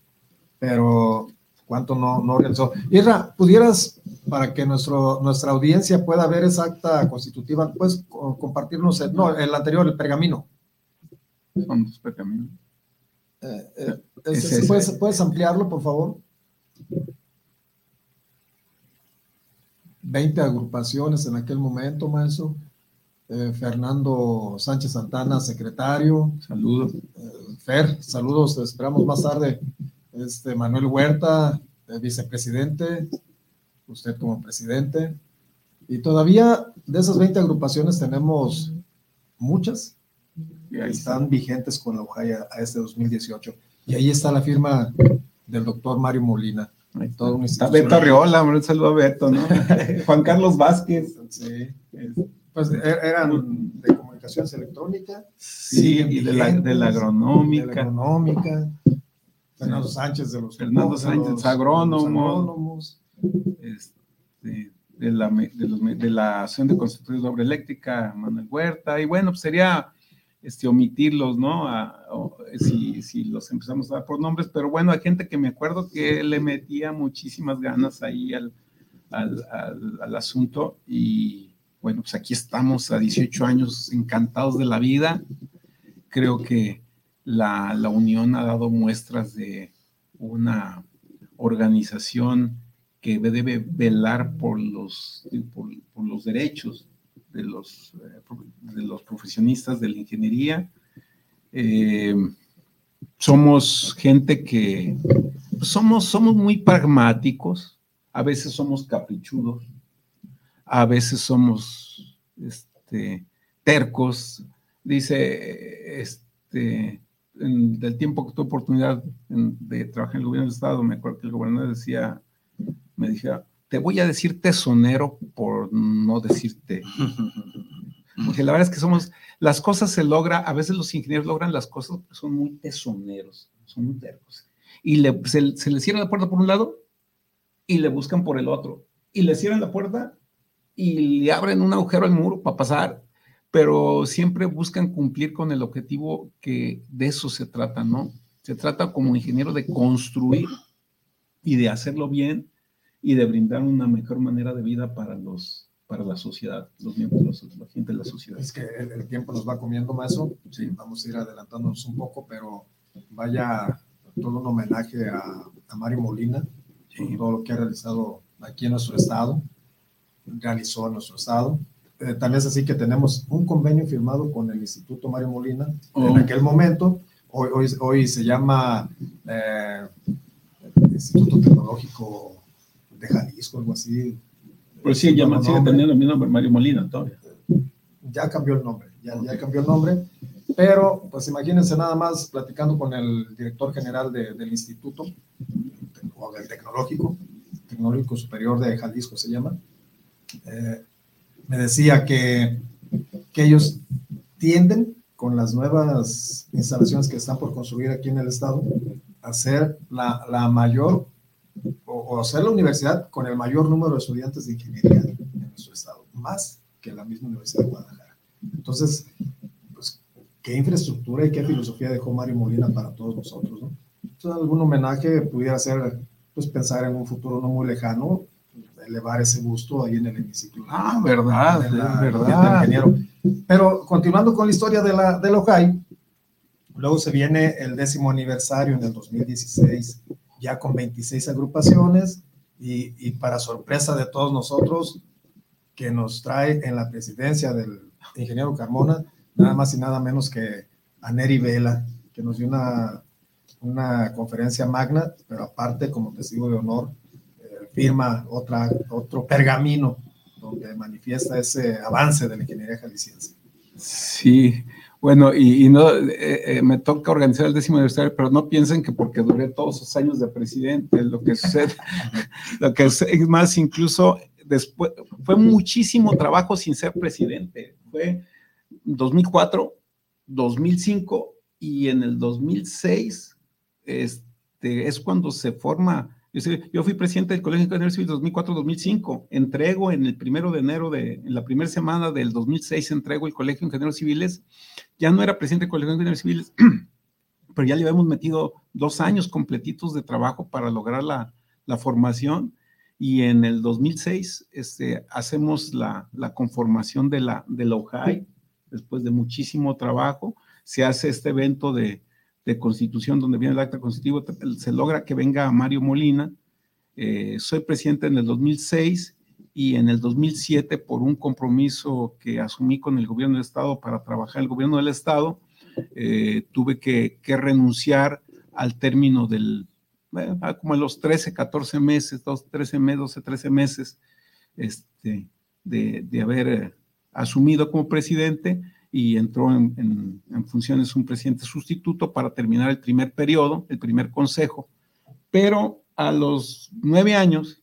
pero cuánto no, no realizó. Irra, ¿pudieras, para que nuestro, nuestra audiencia pueda ver esa acta constitutiva, pues compartirnos, el, no, el anterior, el pergamino? Son los pergaminos. Eh, eh, ¿puedes, ampliarlo, por favor? 20 agrupaciones en aquel momento, maestro. Eh, Fernando Sánchez Santana, secretario. Saludos. Fer, saludos, esperamos más tarde. Este, Manuel Huerta, vicepresidente, usted como presidente. Y todavía de esas 20 agrupaciones tenemos muchas están vigentes con la UJAI a, este 2018. Y ahí está la firma del doctor Mario Molina. Todo un Beto Arriola, un saludo a Beto, ¿no? Juan Carlos Vázquez. Sí. Pues er, eran de comunicaciones electrónicas. Sí, y de la, de la agronómica. De la agronómica. Fernando Sánchez de los Fernando Sánchez, agrónomos. Este, de la, de, los, de la Asociación de Constructores de Obra Eléctrica, Manuel Huerta, y bueno, pues sería este, omitirlos, ¿no? si, si, los empezamos a dar por nombres, pero bueno, hay gente que me acuerdo que le metía muchísimas ganas ahí al, asunto y bueno, pues aquí estamos a 18 años encantados de la vida. Creo que la, la unión ha dado muestras de una organización que debe velar por los, por los derechos de los, eh, de los profesionistas de la ingeniería. Eh, somos gente que somos, somos muy pragmáticos, a veces somos caprichudos, a veces somos este, tercos. Dice, este, en, del tiempo que tuve oportunidad de trabajar en el gobierno del Estado, me acuerdo que el gobernador decía, me decía, te voy a decir tesonero por no decirte. Porque la verdad es que somos, las cosas se logra, a veces los ingenieros logran las cosas, son muy tesoneros, son muy tercos. Y se, les cierra la puerta por un lado y le buscan por el otro y le cierran la puerta y le abren un agujero al muro para pasar, pero siempre buscan cumplir con el objetivo que de eso se trata, ¿no? Se trata como ingeniero de construir y de hacerlo bien y de brindar una mejor manera de vida para los para la sociedad, los miembros, la gente de la sociedad. Es que el, tiempo nos va comiendo más, sí, vamos a ir adelantándonos un poco, pero vaya todo un homenaje a, a Mario Molina, y todo lo que ha realizado aquí en nuestro estado, realizó en nuestro estado. Eh, también es así que tenemos un convenio firmado con el Instituto Mario Molina en oh. aquel momento. Hoy, hoy, hoy se llama eh, Instituto Tecnológico de Jalisco, algo así. Pues sí, llama, sigue teniendo el mismo nombre, Mario Molina todavía. Ya cambió el nombre, ya, ya cambió el nombre. Pero, pues imagínense nada más platicando con el director general de, del instituto, o del tecnológico, tecnológico superior de Jalisco se llama, eh, me decía que, que ellos tienden con las nuevas instalaciones que están por construir aquí en el estado a ser la, la mayor o, hacer la universidad con el mayor número de estudiantes de ingeniería en nuestro estado, más que la misma Universidad de Guadalajara. Entonces, pues, qué infraestructura y qué filosofía dejó Mario Molina para todos nosotros, ¿no? Entonces, algún homenaje pudiera ser, pues, pensar en un futuro no muy lejano, elevar ese gusto ahí en el hemiciclo. Ah, verdad, verdad. Ingeniero. Pero continuando con la historia de la, de la OJAI, luego se viene el décimo aniversario en el 2016 ya con 26 agrupaciones y, para sorpresa de todos nosotros, que nos trae en la presidencia del ingeniero Carmona, nada más y nada menos que a Neri Vela, que nos dio una, una conferencia magna, pero aparte, como testigo de honor, eh, firma otra, otro pergamino donde manifiesta ese avance de la ingeniería jalisciense. Sí, bueno, y, no eh, eh, me toca organizar el décimo aniversario, pero no piensen que porque duré todos esos años de presidente, lo que sucede, lo que es más, incluso después, fue muchísimo trabajo sin ser presidente. Fue 2004, 2005 y en el 2006 este, es cuando se forma yo fui presidente del Colegio Ingeniero Civil 2004-2005. Entrego en el primero de enero, de, la primera semana del 2006, entrego el Colegio de Ingenieros Civiles. Ya no era presidente del Colegio de Ingenieros Civiles, pero ya le habíamos metido dos años completitos de trabajo para lograr la, formación. Y en el 2006 este, hacemos la, la, conformación de la, de la OJAI, después de muchísimo trabajo. Se hace este evento de, de constitución donde viene el acta constitutivo, se logra que venga Mario Molina. Eh, soy presidente en el 2006 y en el 2007 por un compromiso que asumí con el gobierno del estado para trabajar el gobierno del estado, eh, tuve que, renunciar al término del, como en los 13, 14 meses, 13 meses, 12, 13 meses este, de, de haber eh, asumido como presidente y entró en, funciones un presidente sustituto para terminar el primer periodo, el primer consejo. Pero a los nueve años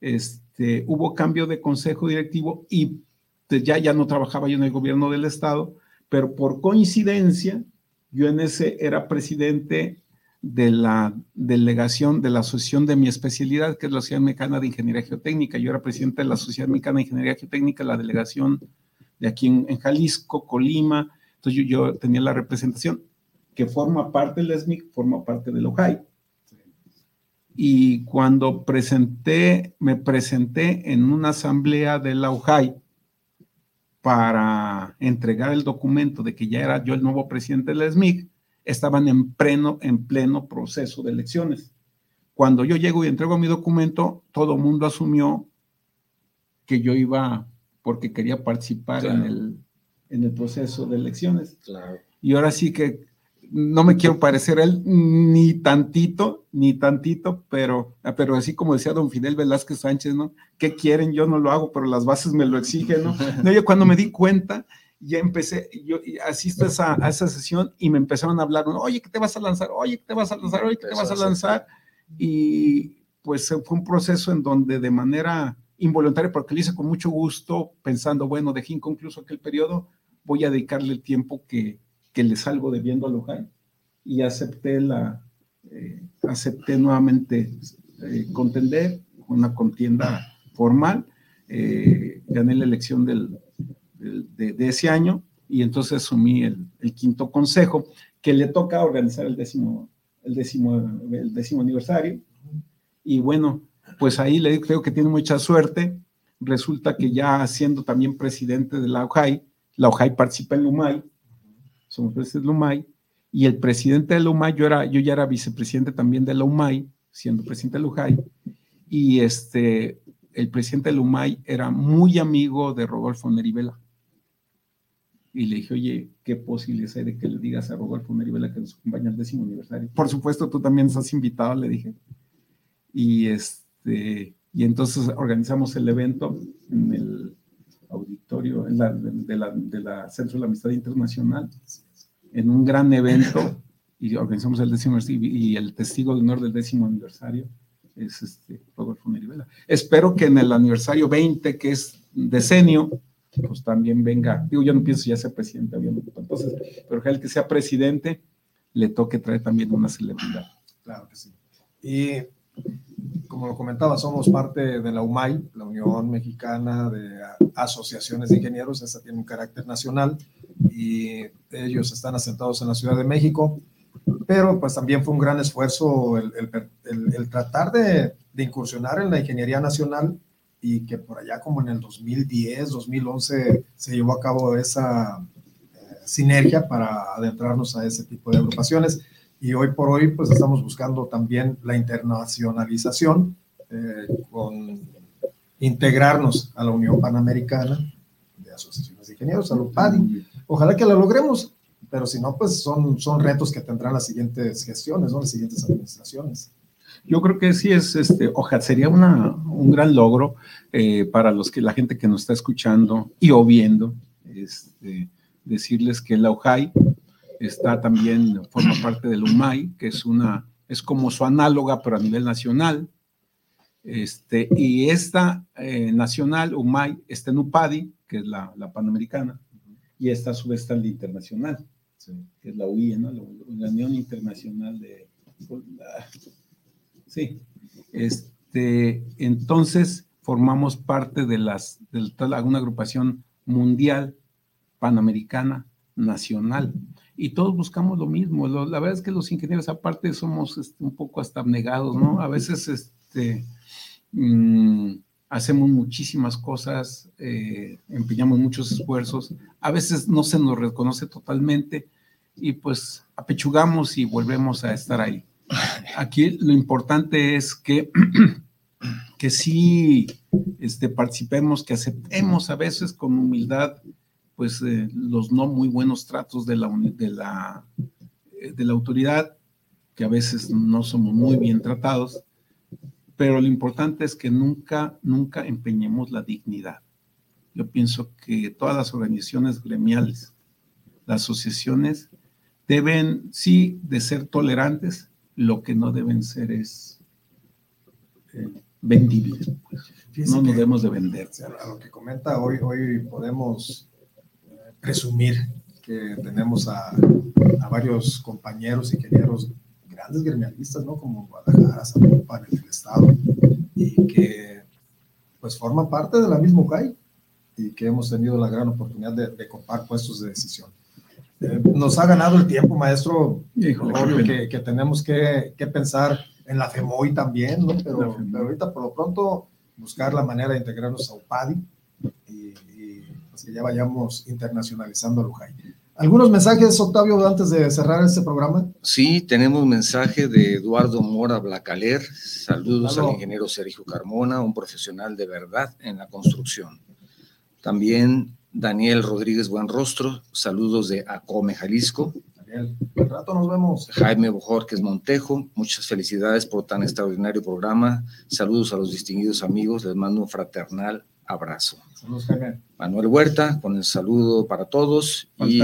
este, hubo cambio de consejo directivo y ya, ya no trabajaba yo en el gobierno del estado, pero por coincidencia yo en ese era presidente de la delegación de la asociación de mi especialidad, que es la Sociedad Mexicana de Ingeniería Geotécnica. Yo era presidente de la Sociedad Mexicana de Ingeniería Geotécnica, la delegación de aquí en, Jalisco, Colima. Entonces yo, tenía la representación que forma parte del SMIC, forma parte del OJAI. Y cuando presenté, me presenté en una asamblea de la OJAI para entregar el documento de que ya era yo el nuevo presidente del SMIC, estaban en pleno, en pleno proceso de elecciones. Cuando yo llego y entrego mi documento, todo el mundo asumió que yo iba porque quería participar en, el, en el proceso de elecciones. Y ahora sí que no me quiero parecer a él ni tantito, ni tantito, pero, pero así como decía don Fidel Velázquez Sánchez, ¿no? ¿Qué quieren? Yo no lo hago, pero las bases me lo exigen, ¿no? no yo cuando me di cuenta, ya empecé, yo asisto a esa, a esa sesión y me empezaron a hablar, oye, ¿qué te vas a lanzar? Oye, ¿qué te vas a lanzar? Oye, ¿qué te vas a lanzar? Y pues fue un proceso en donde de manera involuntario porque lo hice con mucho gusto, pensando, bueno, dejé inconcluso aquel periodo, voy a dedicarle el tiempo que, que le salgo debiendo a Luján y acepté la, eh, acepté nuevamente eh, contender una contienda formal, eh, gané la elección del, de, ese año y entonces asumí el, el, quinto consejo que le toca organizar el décimo, el décimo, el décimo aniversario. Y bueno, pues ahí le creo que tiene mucha suerte. Resulta que ya siendo también presidente de la OJAI, la OJAI participa en LUMAI, somos presidentes de LUMAI, y el presidente de la UMAI, yo, era, yo ya era vicepresidente también de la siendo presidente de la y este, el presidente de la UMAI era muy amigo de Rodolfo Nerivela. Y le dije, oye, ¿qué posibilidades hay de que le digas a Rodolfo Nerivela que nos acompaña al décimo aniversario? Por supuesto, tú también estás invitado, le dije. Y, este, y entonces organizamos el evento en el auditorio de, la, de la Centro de la Amistad Internacional en un gran evento y organizamos el décimo y el testigo de honor del décimo aniversario es este Rodolfo Merivela. Espero que en el aniversario 20, que es decenio, pues también venga, digo, yo no pienso ya ser presidente, obviamente, entonces, pero que el que sea presidente le toque traer también una celebridad. Claro que sí. Y como lo comentaba, somos parte de la UMAI, la Unión Mexicana de Asociaciones de Ingenieros, esta tiene un carácter nacional y ellos están asentados en la Ciudad de México, pero pues también fue un gran esfuerzo el, el, tratar de, de, incursionar en la ingeniería nacional y que por allá como en el 2010, 2011 se llevó a cabo esa eh, sinergia para adentrarnos a ese tipo de agrupaciones y hoy por hoy pues estamos buscando también la internacionalización eh, con integrarnos a la Unión Panamericana de Asociaciones de Ingenieros, a PADI. Ojalá que la logremos, pero si no, pues son, son retos que tendrán las siguientes gestiones, ¿no? las siguientes administraciones. Yo creo que sí es, este, ojalá sería una, un gran logro eh, para los que la gente que nos está escuchando y o viendo, este, decirles que la OJAI está también, forma parte del UMAI, que es una, es como su análoga, pero a nivel nacional. Este, y esta eh, nacional, UMAI, está en UPADI, que es la, la panamericana, y esta a su vez está en la internacional, que es la UIE, ¿no? la, Unión Internacional de... sí, este, entonces formamos parte de las, de una agrupación mundial, panamericana, nacional y todos buscamos lo mismo. la verdad es que los ingenieros aparte somos este, un poco hasta abnegados, ¿no? A veces este, mm, hacemos muchísimas cosas, eh, empeñamos muchos esfuerzos, a veces no se nos reconoce totalmente y pues apechugamos y volvemos a estar ahí. Aquí lo importante es que, que sí este, participemos, que aceptemos a veces con humildad pues eh, los no muy buenos tratos de la, de, la, eh, de la autoridad, que a veces no somos muy bien tratados, pero lo importante es que nunca, nunca empeñemos la dignidad. Yo pienso que todas las organizaciones gremiales, las asociaciones, deben, sí, de ser tolerantes, lo que no deben ser es eh, vendibles. Pues. No nos debemos de vender. A lo que comenta hoy, hoy podemos presumir que tenemos a, a varios compañeros ingenieros grandes gremialistas, ¿no? Como Guadalajara, Zapopan, el Estado, y que pues forman parte de la misma UJAI y que hemos tenido la gran oportunidad de, de copar puestos de decisión. Eh, nos ha ganado el tiempo, maestro, obvio que, que, tenemos que, que, pensar en la FEMOI también, ¿no? Pero, pero ahorita por lo pronto buscar la manera de integrarnos a UPADI que ya vayamos internacionalizando a Lujay. ¿Algunos mensajes, Octavio, antes de cerrar este programa? Sí, tenemos un mensaje de Eduardo Mora Blacaler. Saludos al ingeniero Sergio Carmona, un profesional de verdad en la construcción. También Daniel Rodríguez Buenrostro, saludos de Acome, Jalisco. Daniel, un rato nos vemos. Jaime Bojorquez Montejo, muchas felicidades por tan extraordinario programa. Saludos a los distinguidos amigos, les mando un fraternal abrazo. Manuel Huerta, con el saludo para todos. Y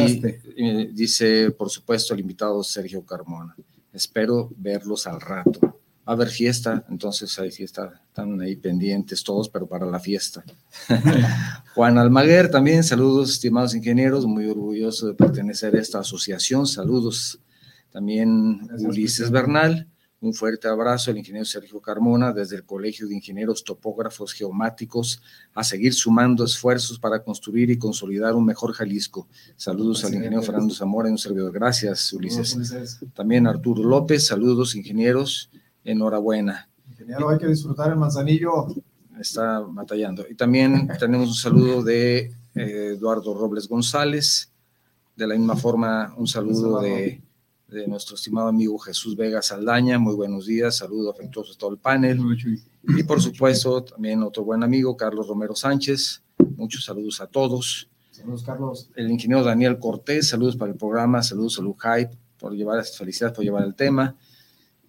dice, por supuesto, el invitado Sergio Carmona. Espero verlos al rato. Va a haber fiesta, entonces hay fiesta, están ahí pendientes todos, pero para la fiesta. Juan Almaguer también, saludos, estimados ingenieros, muy orgulloso de pertenecer a esta asociación. Saludos también Ulises Bernal. Un fuerte abrazo al ingeniero Sergio Carmona desde el Colegio de Ingenieros Topógrafos Geomáticos a seguir sumando esfuerzos para construir y consolidar un mejor Jalisco. Saludos al ingeniero Fernando Zamora y un servidor. Gracias, Ulises. También Arturo López, saludos ingenieros, enhorabuena. Ingeniero, hay que disfrutar el manzanillo. Está batallando. Y también tenemos un saludo de eh, Eduardo Robles González. De la misma forma, un saludo de de nuestro estimado amigo Jesús Vega Saldaña. Muy buenos días, saludos afectuosos a todo el panel. Y por supuesto, también otro buen amigo, Carlos Romero Sánchez. Muchos saludos a todos. Saludos, Carlos. El ingeniero Daniel Cortés, saludos para el programa, saludos a Lujay por llevar, felicidades por llevar el tema.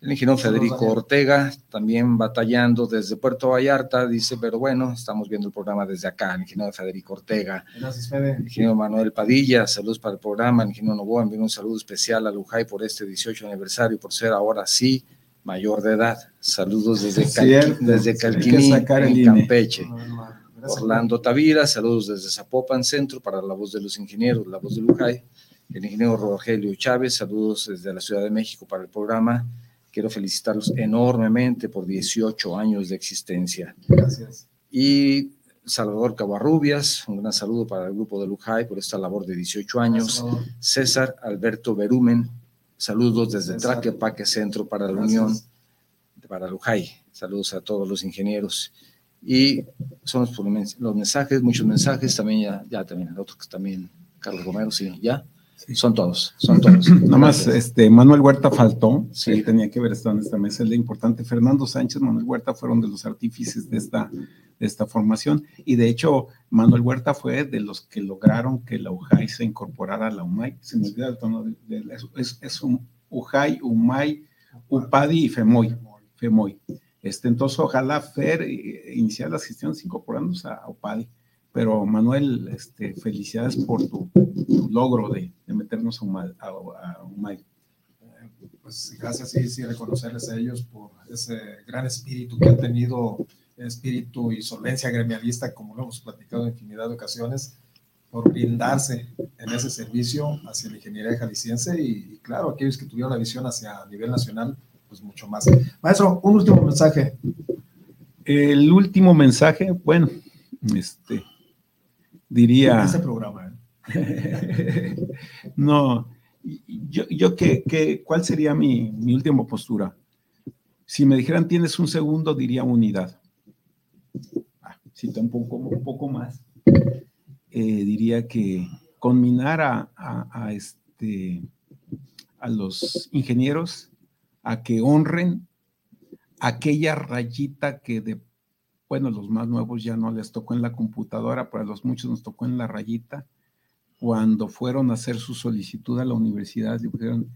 El ingeniero Federico Ortega, también batallando desde Puerto Vallarta, dice, pero bueno, estamos viendo el programa desde acá. El ingeniero Federico Ortega. Gracias, Fede. El ingeniero Manuel Padilla, saludos para el programa. El ingeniero Novoa envió un saludo especial a Lujay por este 18 aniversario, por ser ahora sí mayor de edad. Saludos desde, Cal desde Calquiní, en Campeche. Orlando Tavira, saludos desde Zapopan Centro para la voz de los ingenieros, la voz de Lujay. El ingeniero Rogelio Chávez, saludos desde la Ciudad de México para el programa. Quiero felicitarlos enormemente por 18 años de existencia. Gracias. Y Salvador Cabarrubias, un gran saludo para el grupo de Lujay por esta labor de 18 años. César Alberto Berumen, saludos desde Traquepaque Centro para la Unión, para Lujay. Saludos a todos los ingenieros. Y son los, mensajes, muchos mensajes, también ya, ya también, el otro que también, Carlos Romero, sí, ya. Son todos, son todos. Nada más, este, Manuel Huerta faltó, sí. tenía que ver esto en esta mesa, es lo importante. Fernando Sánchez, Manuel Huerta fueron de los artífices de esta, de esta formación y de hecho Manuel Huerta fue de los que lograron que la UJAI se incorporara a la UMAI. Se me olvida el tono de, es, es, un UJAI, UMAI, UPADI y FEMOI. FEMOI. Este, entonces, ojalá FER eh, iniciar las gestiones incorporándose a UPADI pero Manuel, este, felicidades por tu, logro de, meternos a un, a, Pues gracias, sí, sí, reconocerles a ellos por ese gran espíritu que han tenido, espíritu y solvencia gremialista, como lo hemos platicado en infinidad de ocasiones, por brindarse en ese servicio hacia la ingeniería jalisciense y, claro, aquellos que tuvieron la visión hacia nivel nacional, pues mucho más. Maestro, un último mensaje. El último mensaje, bueno, este, diría... Ese programa. no, yo, yo que, ¿cuál sería mi, mi, última postura? Si me dijeran tienes un segundo, diría unidad. Ah, si un poco, un poco más, eh, diría que conminar a, a, a, este, a los ingenieros a que honren aquella rayita que de bueno, los más nuevos ya no les tocó en la computadora, pero a los muchos nos tocó en la rayita. Cuando fueron a hacer su solicitud a la universidad, dijeron,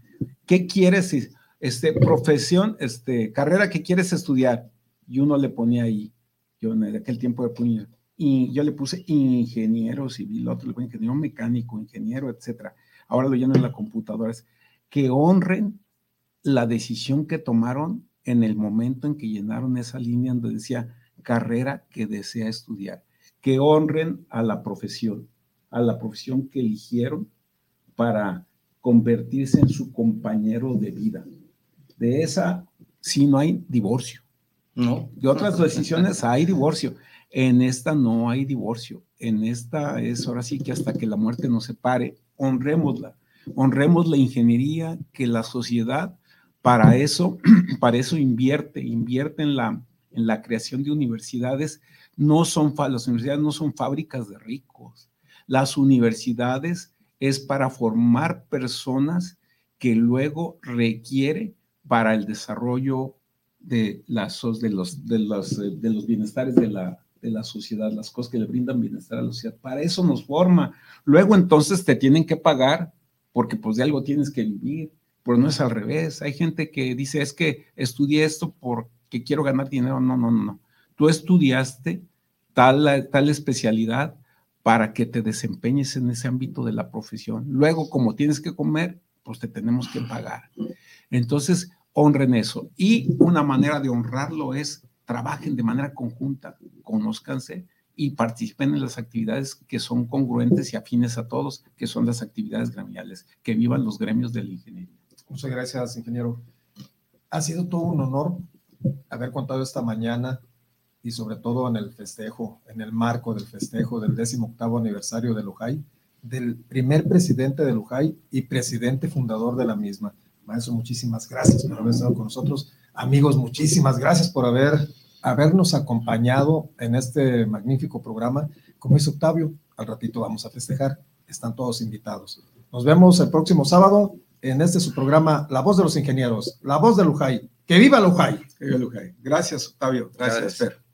¿qué quieres? Este, profesión, este, carrera que quieres estudiar. Y uno le ponía ahí, yo en aquel tiempo yo le puse ingeniero civil, otro le puse ingeniero mecánico, ingeniero, etcétera. Ahora lo llenan en la computadora. Es que honren la decisión que tomaron en el momento en que llenaron esa línea donde decía carrera que desea estudiar, que honren a la profesión, a la profesión que eligieron para convertirse en su compañero de vida. De esa, si no hay divorcio. No, de otras decisiones hay divorcio. En esta no hay divorcio. En esta es ahora sí que hasta que la muerte nos separe, honrémosla. Honremos la ingeniería que la sociedad para eso, para eso invierte, invierte en la en la creación de universidades, no son, las universidades no son fábricas de ricos. Las universidades es para formar personas que luego requiere para el desarrollo de, las, de, los, de, los, de los bienestares de la, de la sociedad, las cosas que le brindan bienestar a la sociedad. Para eso nos forma. Luego entonces te tienen que pagar porque pues de algo tienes que vivir, pero no es al revés. Hay gente que dice, es que estudié esto por que quiero ganar dinero. No, no, no, no. Tú estudiaste tal, tal especialidad para que te desempeñes en ese ámbito de la profesión. Luego, como tienes que comer, pues te tenemos que pagar. Entonces, honren eso. Y una manera de honrarlo es trabajen de manera conjunta, conózcanse y participen en las actividades que son congruentes y afines a todos, que son las actividades gremiales, que vivan los gremios de la ingeniería. Muchas gracias, ingeniero. Ha sido todo un honor haber contado esta mañana y sobre todo en el festejo, en el marco del festejo del 18 aniversario de Lujay, del primer presidente de Lujay y presidente fundador de la misma. Maestro, muchísimas gracias por haber estado con nosotros. Amigos, muchísimas gracias por haber, habernos acompañado en este magnífico programa. Como dice Octavio, al ratito vamos a festejar. Están todos invitados. Nos vemos el próximo sábado en este su programa La Voz de los Ingenieros, La Voz de Lujay. ¡Que viva Lujay! Que viva Lujay. Gracias, Octavio. Gracias, Gracias. Fer.